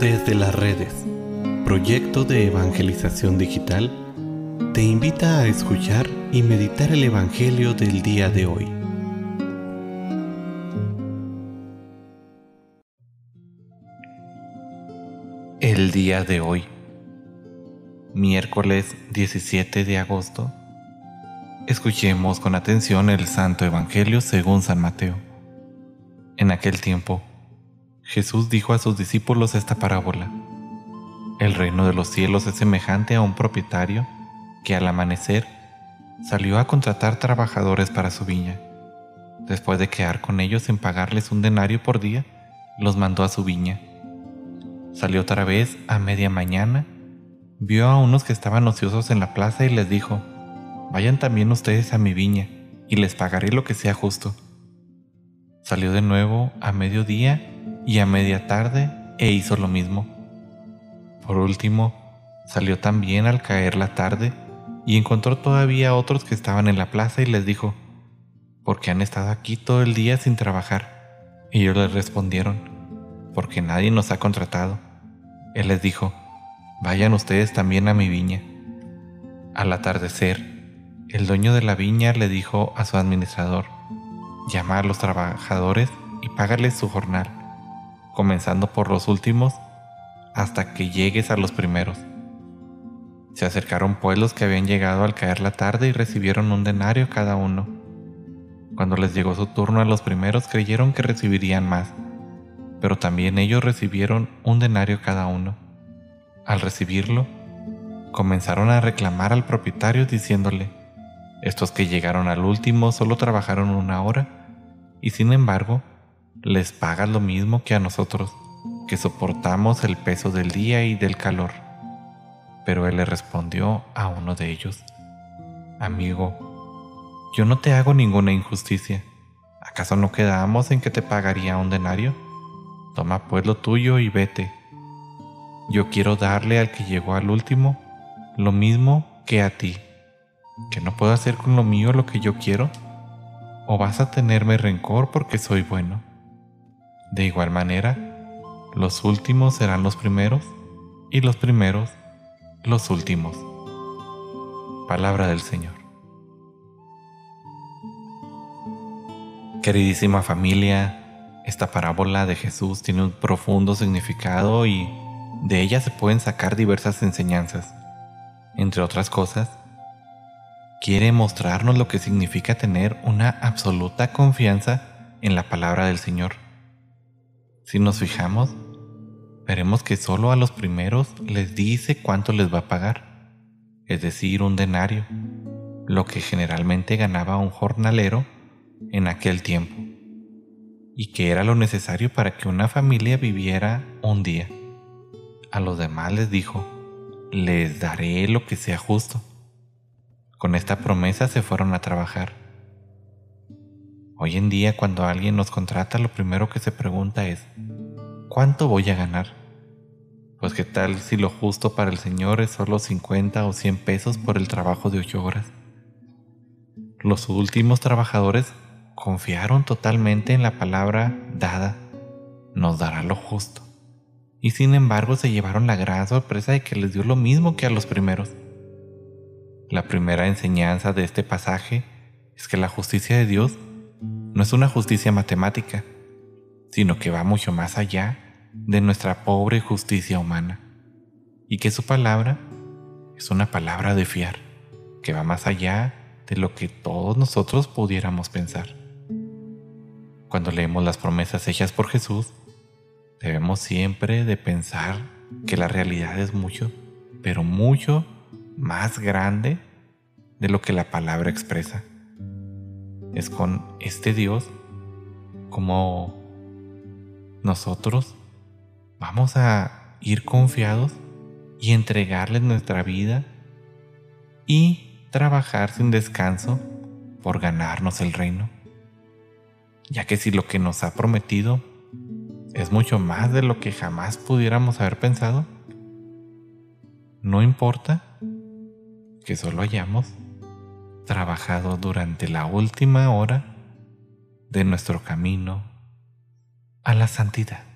Desde las redes, proyecto de evangelización digital, te invita a escuchar y meditar el Evangelio del día de hoy. El día de hoy, miércoles 17 de agosto, escuchemos con atención el Santo Evangelio según San Mateo. En aquel tiempo, Jesús dijo a sus discípulos esta parábola. El reino de los cielos es semejante a un propietario que al amanecer salió a contratar trabajadores para su viña. Después de quedar con ellos en pagarles un denario por día, los mandó a su viña. Salió otra vez a media mañana, vio a unos que estaban ociosos en la plaza y les dijo, Vayan también ustedes a mi viña, y les pagaré lo que sea justo. Salió de nuevo a mediodía y a media tarde e hizo lo mismo. Por último, salió también al caer la tarde y encontró todavía otros que estaban en la plaza y les dijo, ¿por qué han estado aquí todo el día sin trabajar? Y ellos les respondieron, porque nadie nos ha contratado. Él les dijo, vayan ustedes también a mi viña. Al atardecer, el dueño de la viña le dijo a su administrador, llama a los trabajadores y págales su jornal comenzando por los últimos hasta que llegues a los primeros. Se acercaron pues los que habían llegado al caer la tarde y recibieron un denario cada uno. Cuando les llegó su turno a los primeros creyeron que recibirían más, pero también ellos recibieron un denario cada uno. Al recibirlo, comenzaron a reclamar al propietario diciéndole, estos que llegaron al último solo trabajaron una hora, y sin embargo, les pagas lo mismo que a nosotros, que soportamos el peso del día y del calor. Pero él le respondió a uno de ellos, Amigo, yo no te hago ninguna injusticia. ¿Acaso no quedamos en que te pagaría un denario? Toma pues lo tuyo y vete. Yo quiero darle al que llegó al último lo mismo que a ti. ¿Que no puedo hacer con lo mío lo que yo quiero? ¿O vas a tenerme rencor porque soy bueno? De igual manera, los últimos serán los primeros y los primeros los últimos. Palabra del Señor. Queridísima familia, esta parábola de Jesús tiene un profundo significado y de ella se pueden sacar diversas enseñanzas. Entre otras cosas, quiere mostrarnos lo que significa tener una absoluta confianza en la palabra del Señor si nos fijamos, veremos que solo a los primeros les dice cuánto les va a pagar, es decir, un denario, lo que generalmente ganaba un jornalero en aquel tiempo, y que era lo necesario para que una familia viviera un día. A los demás les dijo, les daré lo que sea justo. Con esta promesa se fueron a trabajar. Hoy en día cuando alguien nos contrata lo primero que se pregunta es, ¿cuánto voy a ganar? Pues qué tal si lo justo para el Señor es solo 50 o 100 pesos por el trabajo de 8 horas. Los últimos trabajadores confiaron totalmente en la palabra dada, nos dará lo justo. Y sin embargo se llevaron la gran sorpresa de que les dio lo mismo que a los primeros. La primera enseñanza de este pasaje es que la justicia de Dios no es una justicia matemática, sino que va mucho más allá de nuestra pobre justicia humana, y que su palabra es una palabra de fiar, que va más allá de lo que todos nosotros pudiéramos pensar. Cuando leemos las promesas hechas por Jesús, debemos siempre de pensar que la realidad es mucho, pero mucho más grande de lo que la palabra expresa es con este Dios como nosotros vamos a ir confiados y entregarle nuestra vida y trabajar sin descanso por ganarnos el reino. Ya que si lo que nos ha prometido es mucho más de lo que jamás pudiéramos haber pensado, no importa que solo hayamos trabajado durante la última hora de nuestro camino a la santidad.